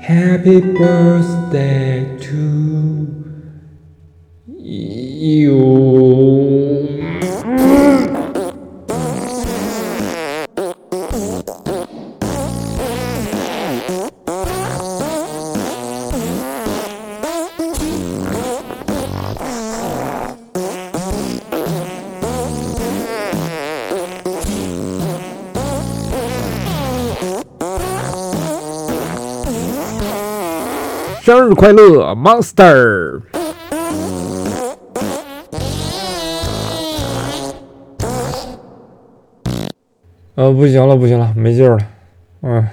Happy birthday to you. 生日快乐，Monster！呃，不行了，不行了，没劲了，嗯。